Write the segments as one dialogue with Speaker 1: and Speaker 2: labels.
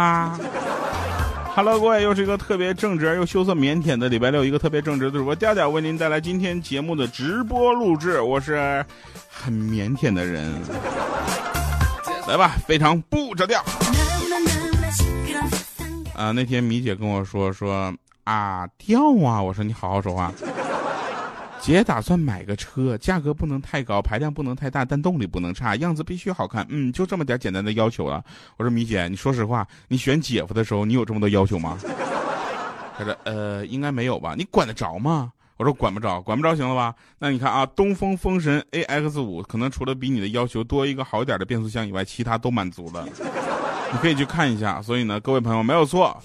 Speaker 1: 哈。Hello，各位，又是一个特别正直又羞涩腼腆的礼拜六，一个特别正直的主播调调为您带来今天节目的直播录制。我是很腼腆的人，来吧，非常不着调。啊，那天米姐跟我说说啊调啊，我说你好好说话。姐打算买个车，价格不能太高，排量不能太大，但动力不能差，样子必须好看。嗯，就这么点简单的要求了。我说米姐，你说实话，你选姐夫的时候，你有这么多要求吗？他说呃，应该没有吧？你管得着吗？我说管不着，管不着行了吧？那你看啊，东风风神 A X 五可能除了比你的要求多一个好一点的变速箱以外，其他都满足了。你可以去看一下。所以呢，各位朋友没有错。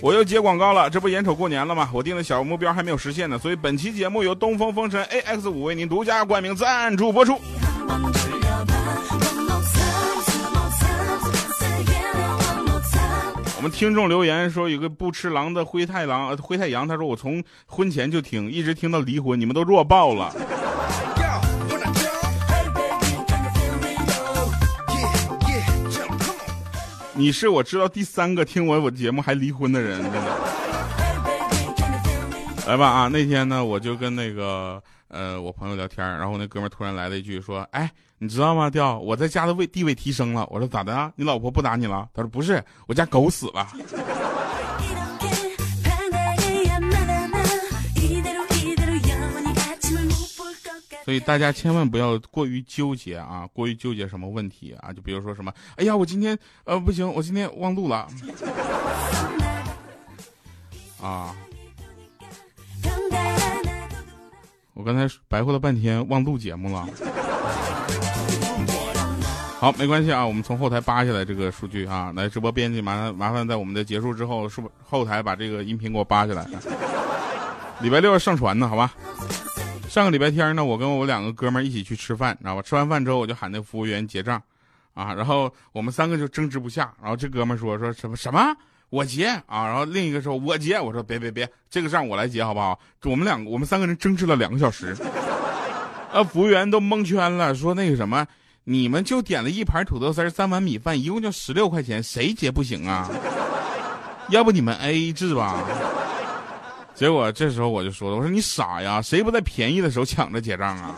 Speaker 1: 我又接广告了，这不眼瞅过年了吗？我定的小目标还没有实现呢，所以本期节目由东风风神 A X 五为您独家冠名赞助播出。我们听众留言说，有个不吃狼的灰太狼灰太阳，他说我从婚前就听，一直听到离婚，你们都弱爆了。你是我知道第三个听完我节目还离婚的人，真的。来吧啊，那天呢，我就跟那个呃我朋友聊天，然后那哥们突然来了一句说：“哎，你知道吗？调我在家的位地位提升了。”我说：“咋的啊？你老婆不打你了？”他说：“不是，我家狗死了。”所以大家千万不要过于纠结啊，过于纠结什么问题啊？就比如说什么，哎呀，我今天呃不行，我今天忘录了啊！我刚才白活了半天，忘录节目了。好，没关系啊，我们从后台扒下来这个数据啊，来直播编辑麻烦麻烦在我们的结束之后，是不后台把这个音频给我扒下来。礼拜六要上传呢，好吧？上个礼拜天呢，我跟我两个哥们一起去吃饭，知道吧？吃完饭之后，我就喊那服务员结账，啊，然后我们三个就争执不下。然后这哥们说说什么什么我结啊，然后另一个说我结，我说别别别，这个账我来结好不好？我们两个我们三个人争执了两个小时，啊，服务员都蒙圈了，说那个什么，你们就点了一盘土豆丝三碗米饭，一共就十六块钱，谁结不行啊？要不你们 A A 制吧？结果这时候我就说了，我说你傻呀，谁不在便宜的时候抢着结账啊？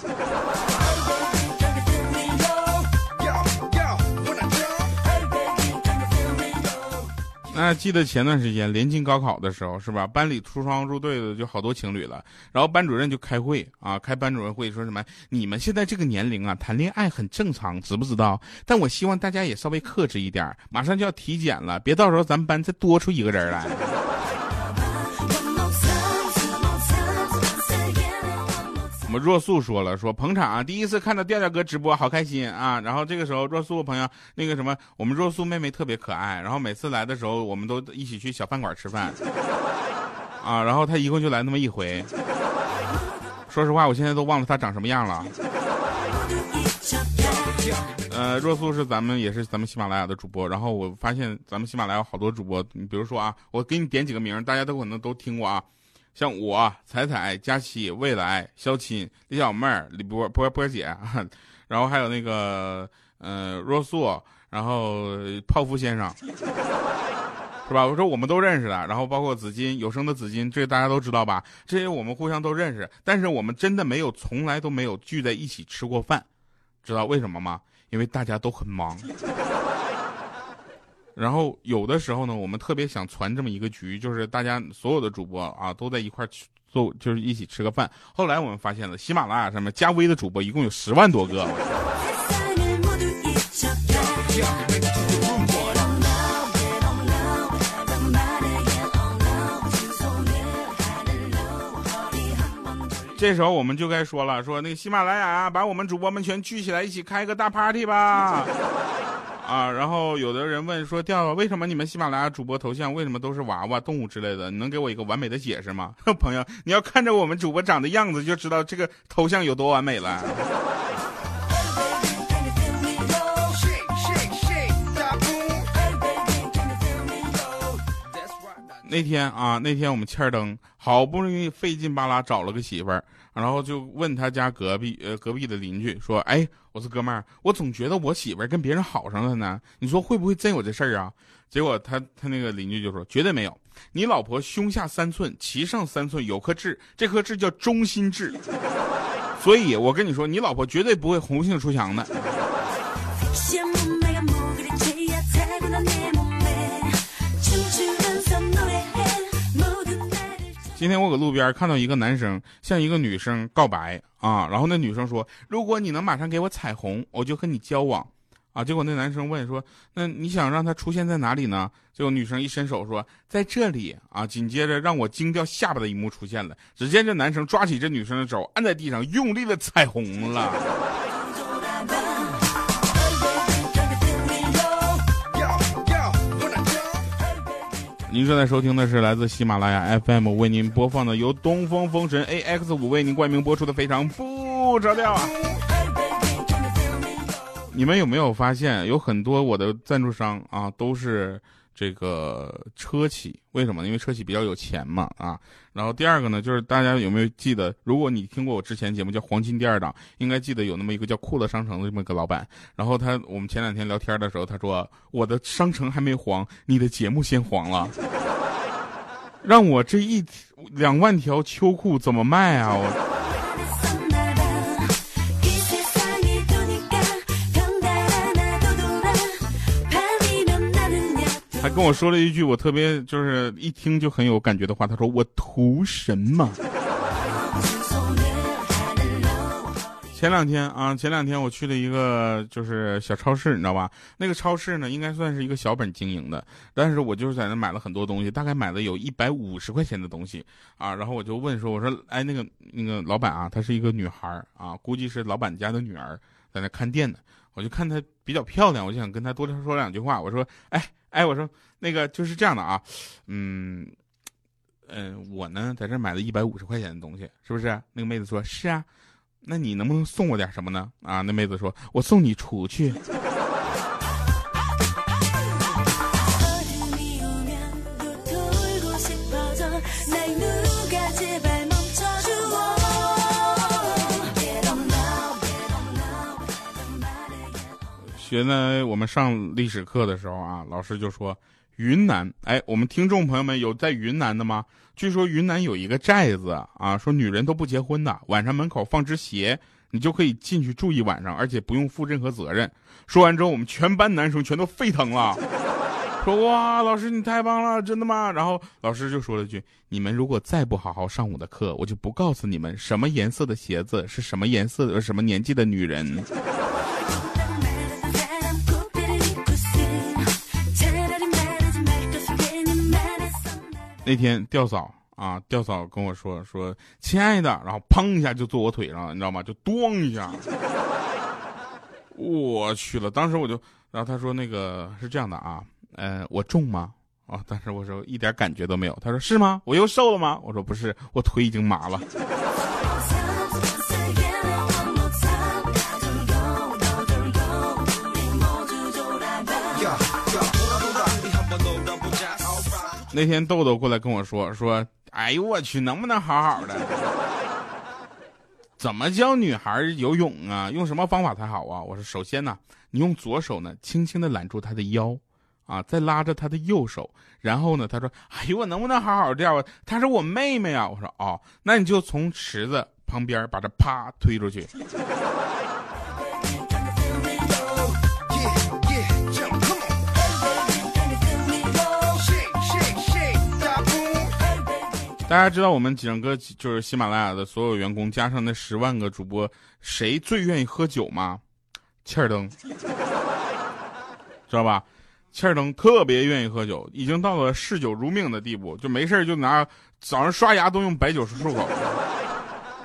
Speaker 1: 那记得前段时间临近高考的时候，是吧？班里出双入对的就好多情侣了，然后班主任就开会啊，开班主任会说什么？你们现在这个年龄啊，谈恋爱很正常，知不知道？但我希望大家也稍微克制一点，马上就要体检了，别到时候咱们班再多出一个人来。们若素说了，说捧场啊，第一次看到调调哥直播，好开心啊！然后这个时候，若素朋友，那个什么，我们若素妹妹特别可爱，然后每次来的时候，我们都一起去小饭馆吃饭，啊，然后她一共就来那么一回。说实话，我现在都忘了她长什么样了。呃，若素是咱们也是咱们喜马拉雅的主播，然后我发现咱们喜马拉雅好多主播，你比如说啊，我给你点几个名，大家都可能都听过啊。像我、彩彩、佳琪、未来、肖钦、李小妹儿、李波波波姐，然后还有那个呃若素，然后泡芙先生，是吧？我说我们都认识的，然后包括紫金有声的紫金，这大家都知道吧？这些我们互相都认识，但是我们真的没有，从来都没有聚在一起吃过饭，知道为什么吗？因为大家都很忙。然后有的时候呢，我们特别想传这么一个局，就是大家所有的主播啊都在一块去做，就是一起吃个饭。后来我们发现了，喜马拉雅上面加微的主播一共有十万多个。这时候我们就该说了，说那个喜马拉雅把我们主播们全聚起来，一起开个大 party 吧。啊，然后有的人问说：“调为什么你们喜马拉雅主播头像为什么都是娃娃、动物之类的？你能给我一个完美的解释吗？” 朋友，你要看着我们主播长的样子，就知道这个头像有多完美了。那天啊，那天我们欠儿登好不容易费劲巴拉找了个媳妇儿，然后就问他家隔壁呃隔壁的邻居说：“哎，我说哥们儿，我总觉得我媳妇儿跟别人好上了呢，你说会不会真有这事儿啊？”结果他他那个邻居就说：“绝对没有，你老婆胸下三寸，脐上三寸，有颗痣，这颗痣叫中心痣。所以我跟你说，你老婆绝对不会红杏出墙的。”今天我搁路边看到一个男生向一个女生告白啊，然后那女生说：“如果你能马上给我彩虹，我就和你交往。”啊，结果那男生问说：“那你想让他出现在哪里呢？”结果女生一伸手说：“在这里。”啊，紧接着让我惊掉下巴的一幕出现了，只见这男生抓起这女生的手，按在地上，用力的彩虹了。您正在收听的是来自喜马拉雅 FM 为您播放的由东风风神 AX 五为您冠名播出的《非常不着调》啊！你们有没有发现，有很多我的赞助商啊，都是。这个车企为什么？因为车企比较有钱嘛啊。然后第二个呢，就是大家有没有记得？如果你听过我之前节目叫《黄金第二档》，应该记得有那么一个叫酷乐商城的这么个老板。然后他，我们前两天聊天的时候，他说我的商城还没黄，你的节目先黄了，让我这一两万条秋裤怎么卖啊？我。跟我说了一句我特别就是一听就很有感觉的话，他说我图什么？前两天啊，前两天我去了一个就是小超市，你知道吧？那个超市呢，应该算是一个小本经营的，但是我就是在那买了很多东西，大概买了有一百五十块钱的东西啊。然后我就问说，我说，哎，那个那个老板啊，她是一个女孩啊，估计是老板家的女儿，在那看店的。我就看她比较漂亮，我就想跟她多说两句话。我说，哎。哎，我说那个就是这样的啊，嗯，嗯，我呢在这买了一百五十块钱的东西，是不是？那个妹子说是啊，那你能不能送我点什么呢？啊，那妹子说，我送你出去。学呢，我们上历史课的时候啊，老师就说云南，哎，我们听众朋友们有在云南的吗？据说云南有一个寨子啊，说女人都不结婚的，晚上门口放只鞋，你就可以进去住一晚上，而且不用负任何责任。说完之后，我们全班男生全都沸腾了，说哇，老师你太棒了，真的吗？然后老师就说了句，你们如果再不好好上我的课，我就不告诉你们什么颜色的鞋子是什么颜色的什么年纪的女人。那天吊嫂啊，吊嫂跟我说说，亲爱的，然后砰一下就坐我腿上了，你知道吗？就咚一下，我去了。当时我就，然后他说那个是这样的啊，呃，我重吗？啊，当时我说一点感觉都没有。他说是吗？我又瘦了吗？我说不是，我腿已经麻了。那天豆豆过来跟我说说，哎呦我去，能不能好好的？怎么教女孩游泳啊？用什么方法才好啊？我说，首先呢，你用左手呢，轻轻的揽住她的腰，啊，再拉着她的右手，然后呢，他说，哎呦我能不能好好钓啊？她是我妹妹啊！我说，哦，那你就从池子旁边把她啪推出去。大家知道我们整个就是喜马拉雅的所有员工加上那十万个主播，谁最愿意喝酒吗？切尔登，知道吧？切尔登特别愿意喝酒，已经到了嗜酒如命的地步，就没事就拿早上刷牙都用白酒漱口。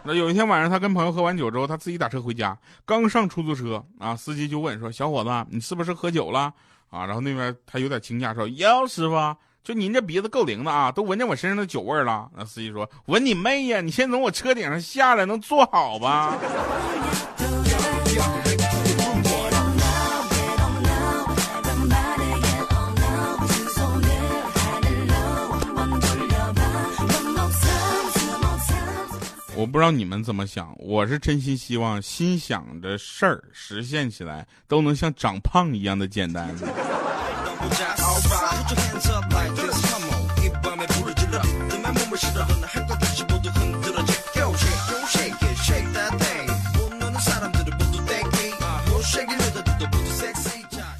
Speaker 1: 那有一天晚上，他跟朋友喝完酒之后，他自己打车回家，刚上出租车啊，司机就问说：“小伙子，你是不是喝酒了？”啊，然后那边他有点惊讶说：“哟，师傅。”就您这鼻子够灵的啊，都闻见我身上的酒味了。那司机说：“闻你妹呀！你先从我车顶上下来，能坐好吧？”我不知道你们怎么想，我是真心希望心想的事儿实现起来都能像长胖一样的简单的。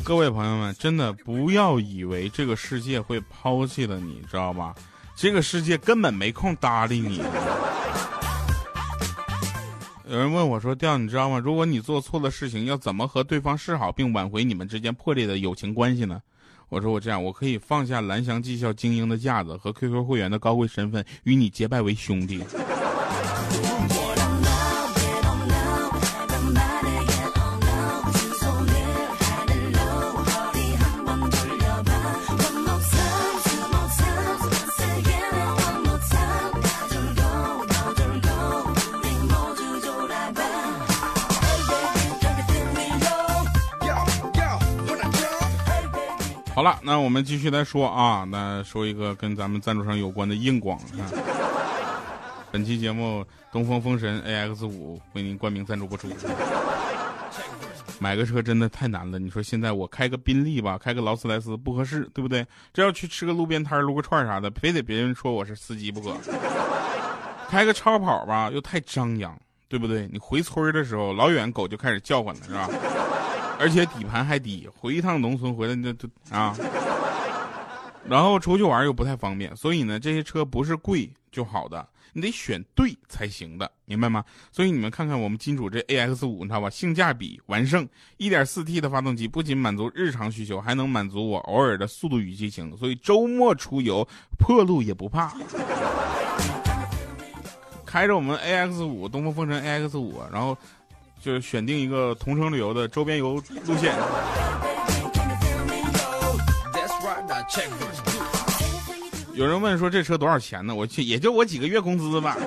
Speaker 1: 各位朋友们，真的不要以为这个世界会抛弃了你，知道吧？这个世界根本没空搭理你。有人问我说：“调，你知道吗？如果你做错了事情，要怎么和对方示好，并挽回你们之间破裂的友情关系呢？”我说：“我这样，我可以放下蓝翔技校精英的架子和 QQ 会员的高贵身份，与你结拜为兄弟。”好了，那我们继续来说啊，那说一个跟咱们赞助商有关的硬广啊。本期节目东风风神 AX 五为您冠名赞助播出。买个车真的太难了，你说现在我开个宾利吧，开个劳斯莱斯不合适，对不对？这要去吃个路边摊撸个串啥的，非得别人说我是司机不可。开个超跑吧，又太张扬，对不对？你回村的时候，老远狗就开始叫唤了，是吧？而且底盘还低，回一趟农村回来那都啊，然后出去玩又不太方便，所以呢，这些车不是贵就好的，你得选对才行的，明白吗？所以你们看看我们金主这 A X 五，你知道吧？性价比完胜，1.4T 的发动机不仅满足日常需求，还能满足我偶尔的速度与激情，所以周末出游破路也不怕。开着我们 A X 五，东风风神 A X 五，然后。就是选定一个同城旅游的周边游路线。有人问说这车多少钱呢？我去，也就我几个月工资吧，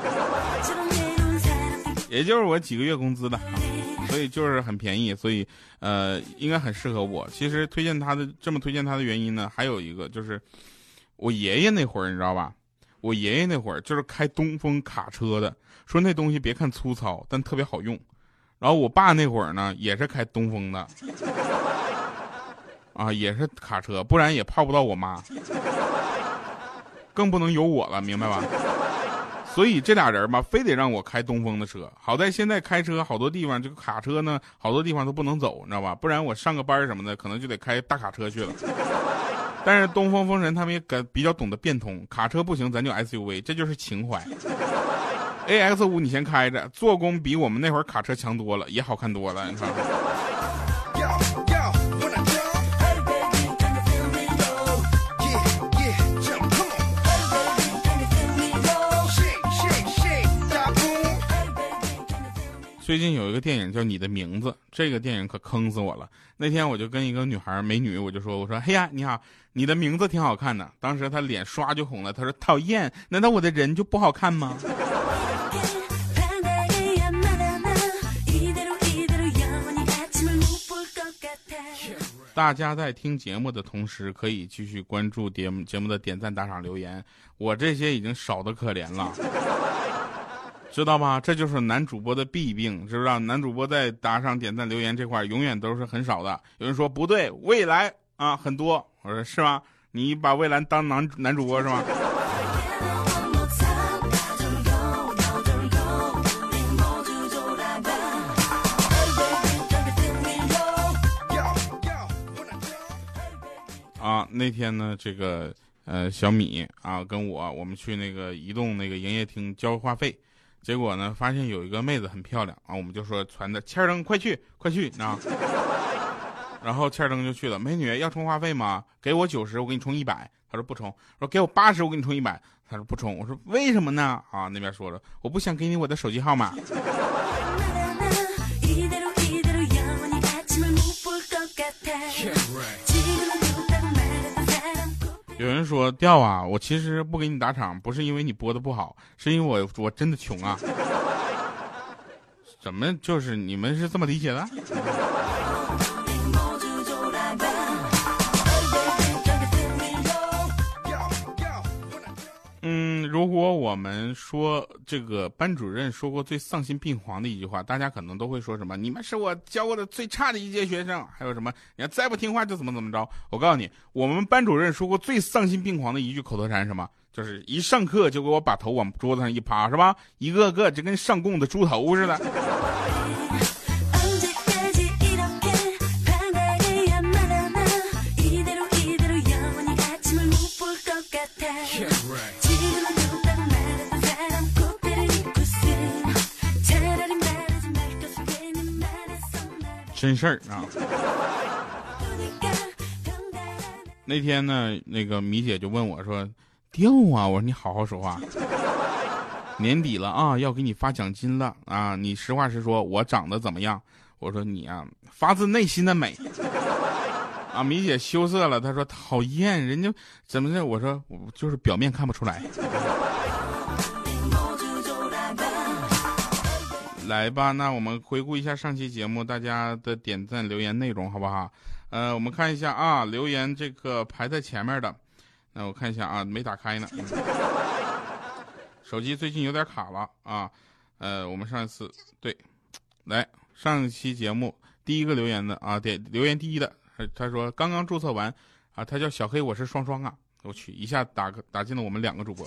Speaker 1: 也就是我几个月工资的，所以就是很便宜，所以呃应该很适合我。其实推荐他的这么推荐他的原因呢，还有一个就是我爷爷那会儿你知道吧？我爷爷那会儿就是开东风卡车的，说那东西别看粗糙，但特别好用。然后我爸那会儿呢，也是开东风的，啊，也是卡车，不然也泡不到我妈，更不能有我了，明白吧？所以这俩人吧，非得让我开东风的车。好在现在开车好多地方，这个卡车呢，好多地方都不能走，你知道吧？不然我上个班什么的，可能就得开大卡车去了。但是东风风神他们也比较懂得变通，卡车不行，咱就 SUV，这就是情怀。A X 五你先开着，做工比我们那会儿卡车强多了，也好看多了，你看。最近有一个电影叫《你的名字》，这个电影可坑死我了。那天我就跟一个女孩美女，我就说：“我说，嘿呀，你好，你的名字挺好看的。”当时她脸刷就红了，她说：“讨厌，难道我的人就不好看吗？”大家在听节目的同时，可以继续关注节目节目的点赞、打赏、留言。我这些已经少的可怜了，知道吧？这就是男主播的弊病，是不知道？男主播在打赏、点赞、留言这块永远都是很少的。有人说不对，未来啊很多。我说是吗？你把未来当男男主播是吗？那天呢，这个呃小米啊跟我我们去那个移动那个营业厅交话费，结果呢发现有一个妹子很漂亮啊，我们就说传的千灯快去快去啊，然后千灯就去了，美女要充话费吗？给我九十，我给你充一百。他说不充，说给我八十，我给你充一百。他说不充，我说为什么呢？啊那边说了，我不想给你我的手机号码。有人说掉啊，我其实不给你打场，不是因为你播的不好，是因为我我真的穷啊。怎么就是你们是这么理解的？如果我们说这个班主任说过最丧心病狂的一句话，大家可能都会说什么？你们是我教过的最差的一届学生，还有什么？你要再不听话就怎么怎么着？我告诉你，我们班主任说过最丧心病狂的一句口头禅是什么？就是一上课就给我把头往桌子上一趴，是吧？一个个就跟上供的猪头似的。真事儿啊！那天呢，那个米姐就问我说：“掉啊！”我说：“你好好说话。”年底了啊，要给你发奖金了啊！你实话实说，我长得怎么样？我说你啊，发自内心的美。啊，米姐羞涩了，她说：“讨厌，人家怎么的？”我说：“我就是表面看不出来。”来吧，那我们回顾一下上期节目大家的点赞留言内容，好不好？呃，我们看一下啊，留言这个排在前面的，那我看一下啊，没打开呢，手机最近有点卡了啊。呃，我们上一次对，来上一期节目第一个留言的啊，点留言第一的，他说刚刚注册完啊，他叫小黑，我是双双啊，我去一下打个打进了我们两个主播。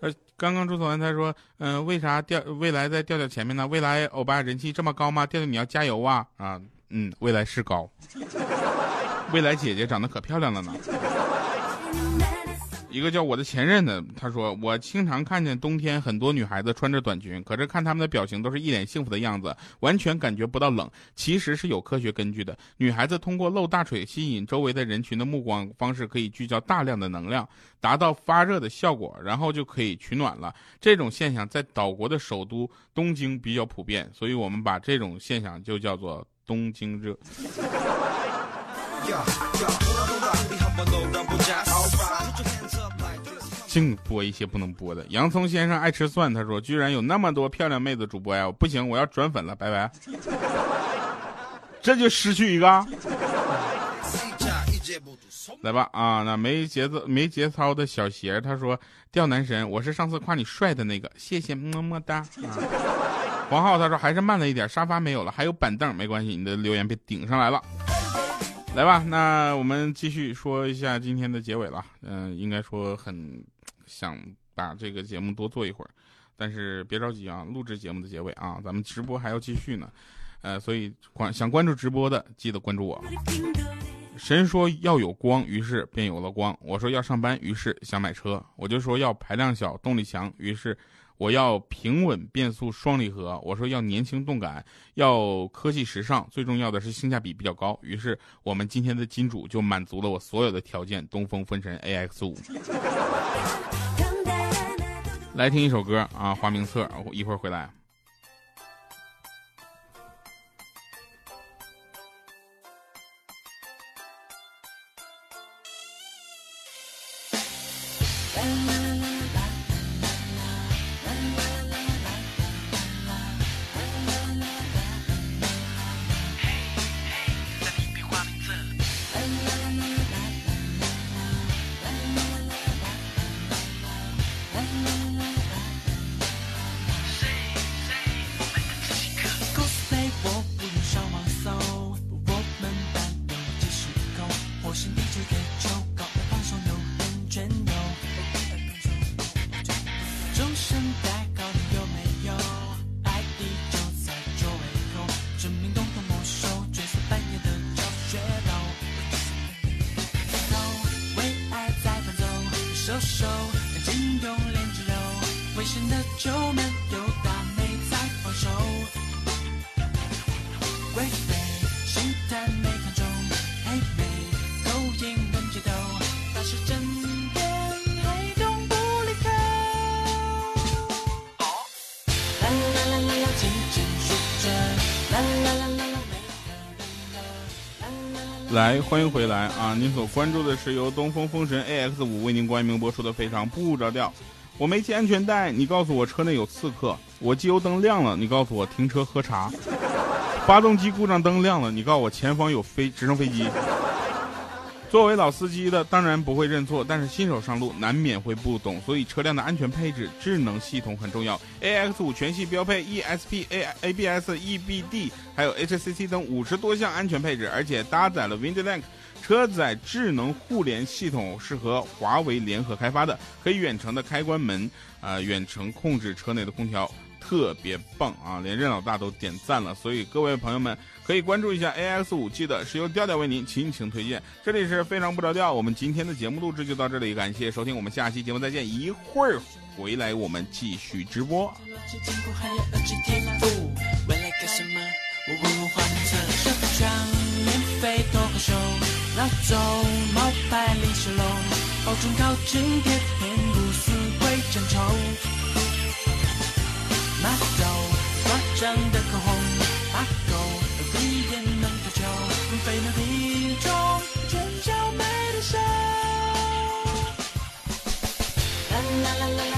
Speaker 1: 呃，刚刚注册完，他说，嗯，为啥调未来在调调前面呢？未来欧巴人气这么高吗？调调你要加油啊！啊，嗯，未来是高，未来姐姐长得可漂亮了呢。一个叫我的前任的，他说我经常看见冬天很多女孩子穿着短裙，可是看她们的表情都是一脸幸福的样子，完全感觉不到冷。其实是有科学根据的，女孩子通过露大腿吸引周围的人群的目光方式，可以聚焦大量的能量，达到发热的效果，然后就可以取暖了。这种现象在岛国的首都东京比较普遍，所以我们把这种现象就叫做东京热。净播一些不能播的。洋葱先生爱吃蒜，他说：“居然有那么多漂亮妹子主播呀！不行，我要转粉了，拜拜。”这就失去一个。来吧啊，那没节奏、没节操的小鞋，他说：“钓男神，我是上次夸你帅的那个，谢谢么么哒。”啊，黄浩他说：“还是慢了一点，沙发没有了，还有板凳，没关系，你的留言被顶上来了。”来吧，那我们继续说一下今天的结尾了。嗯，应该说很。想把这个节目多做一会儿，但是别着急啊，录制节目的结尾啊，咱们直播还要继续呢，呃，所以关想关注直播的记得关注我。神说要有光，于是便有了光。我说要上班，于是想买车。我就说要排量小，动力强，于是我要平稳变速双离合。我说要年轻动感，要科技时尚，最重要的是性价比比较高。于是我们今天的金主就满足了我所有的条件，东风风神 AX 五。来听一首歌啊，花名册，我一会儿回来。手来，欢迎回来啊！您所关注的是由东风风神 AX 五为您冠名播出的《非常不着调》。我没系安全带，你告诉我车内有刺客；我机油灯亮了，你告诉我停车喝茶；发动机故障灯亮了，你告诉我前方有飞直升飞机。
Speaker 2: 作为老司机的，当然不会认错，但是新手上路难免会不懂，所以车辆的安全配置、智能系统很重要。A X 五全系标配 E S P A A B S E B D，还有 H C C 等五十多项安全配置，而且搭载了 WindLink 车载智能互联系统，是和华为联合开发的，可以远程的开关门，呃，远程控制车内的空调。特别棒啊！连任老大都点赞了，所以各位朋友们可以关注一下 AX 五 G 的是由调调为您倾情推荐。这里是非常不着调，我们今天的节目录制就到这里，感谢收听，我们下期节目再见。一会儿回来我们继续直播。上的口红，把狗闭眼能脱臼，飞鸟体中真娇美的笑。啦啦啦啦啦，